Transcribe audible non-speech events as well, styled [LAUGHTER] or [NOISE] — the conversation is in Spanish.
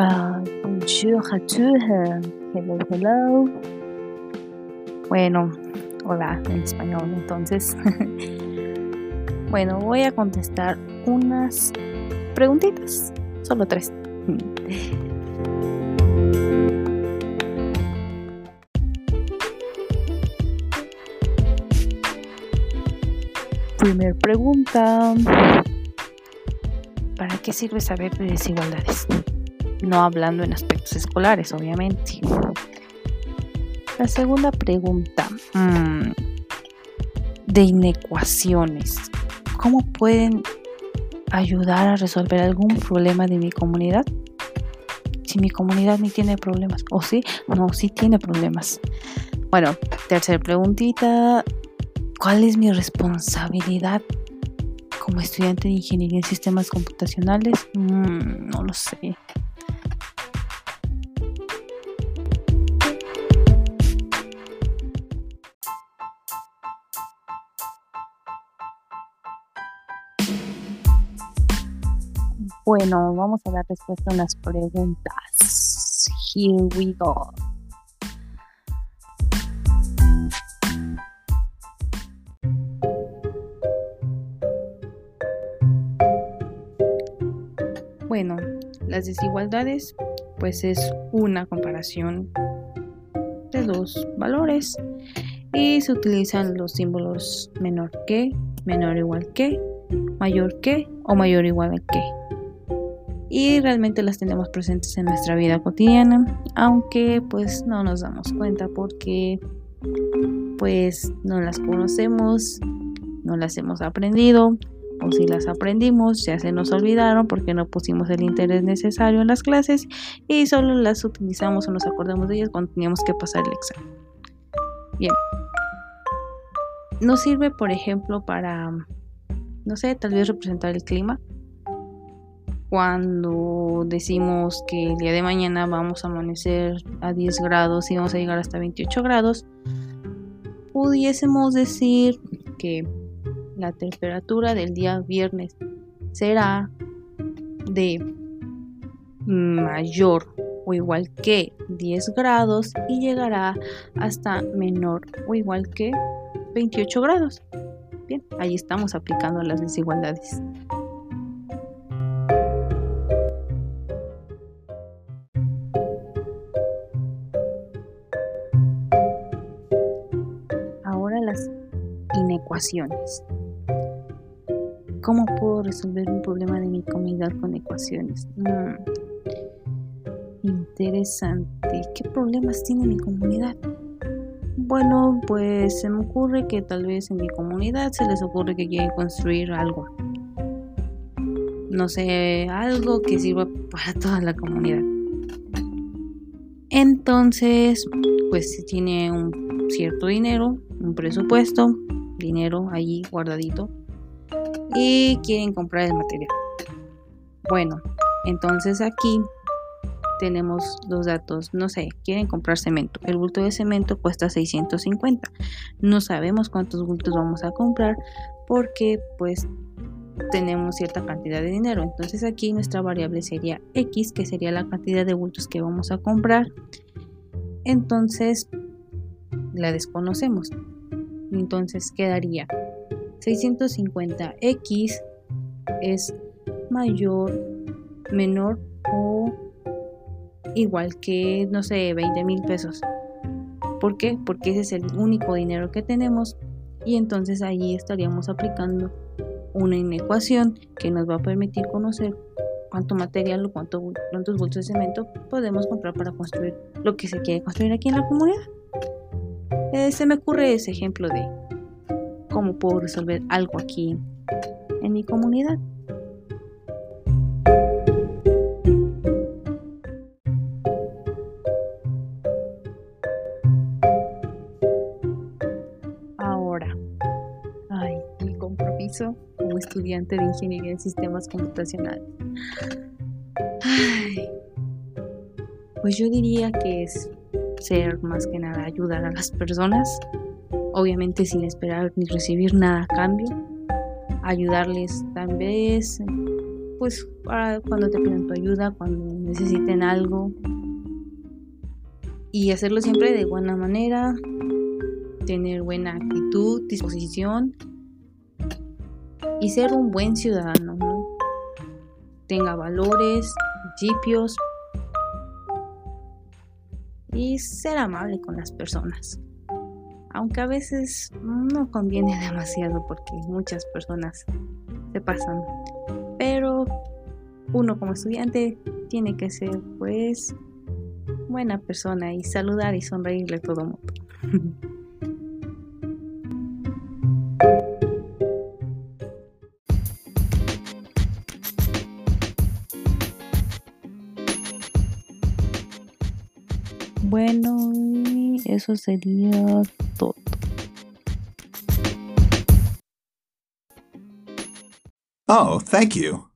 Ah, bonjour à tous. Hello, hello. Bueno, hola en español entonces. [LAUGHS] bueno, voy a contestar unas preguntitas. Solo tres. Primer pregunta. ¿Para qué sirve saber de desigualdades? No hablando en aspectos escolares, obviamente. La segunda pregunta. Mm, de inecuaciones. ¿Cómo pueden ayudar a resolver algún problema de mi comunidad? Si mi comunidad ni tiene problemas. ¿O sí? No, sí tiene problemas. Bueno, tercera preguntita. ¿Cuál es mi responsabilidad como estudiante de ingeniería en sistemas computacionales? Mm, no lo sé. Bueno, vamos a dar respuesta a unas preguntas. Here we go. Bueno, las desigualdades pues es una comparación de dos valores y se utilizan los símbolos menor que, menor igual que, mayor que o mayor igual a que. Y realmente las tenemos presentes en nuestra vida cotidiana, aunque pues no nos damos cuenta porque pues no las conocemos, no las hemos aprendido o si las aprendimos ya se nos olvidaron porque no pusimos el interés necesario en las clases y solo las utilizamos o nos acordamos de ellas cuando teníamos que pasar el examen. Bien. Nos sirve, por ejemplo, para, no sé, tal vez representar el clima. Cuando decimos que el día de mañana vamos a amanecer a 10 grados y vamos a llegar hasta 28 grados, pudiésemos decir que la temperatura del día viernes será de mayor o igual que 10 grados y llegará hasta menor o igual que 28 grados. Bien, ahí estamos aplicando las desigualdades. Inecuaciones. ¿Cómo puedo resolver un problema de mi comunidad con ecuaciones? Mm, interesante. ¿Qué problemas tiene mi comunidad? Bueno, pues se me ocurre que tal vez en mi comunidad se les ocurre que quieren construir algo. No sé, algo que sirva para toda la comunidad. Entonces, pues si tiene un cierto dinero, un presupuesto, dinero allí guardadito, y quieren comprar el material. Bueno, entonces aquí tenemos los datos, no sé, quieren comprar cemento. El bulto de cemento cuesta 650. No sabemos cuántos bultos vamos a comprar porque pues tenemos cierta cantidad de dinero. Entonces aquí nuestra variable sería X, que sería la cantidad de bultos que vamos a comprar. Entonces la desconocemos. Entonces quedaría 650x es mayor, menor o igual que, no sé, 20 mil pesos. ¿Por qué? Porque ese es el único dinero que tenemos y entonces ahí estaríamos aplicando una inecuación que nos va a permitir conocer cuánto material o cuánto, cuántos bolsos de cemento podemos comprar para construir lo que se quiere construir aquí en la comunidad. Eh, se me ocurre ese ejemplo de cómo puedo resolver algo aquí en mi comunidad. Ahora, ay, mi compromiso como estudiante de ingeniería en sistemas computacionales. Ay, pues yo diría que es ser más que nada ayudar a las personas obviamente sin esperar ni recibir nada a cambio, ayudarles tal vez pues cuando te piden tu ayuda, cuando necesiten algo. Y hacerlo siempre de buena manera, tener buena actitud, disposición y ser un buen ciudadano, Tenga valores, principios y ser amable con las personas. Aunque a veces no conviene demasiado porque muchas personas se pasan. Pero uno como estudiante tiene que ser pues buena persona y saludar y sonreírle a todo mundo. [LAUGHS] Bueno, eso sería todo. Oh, thank you.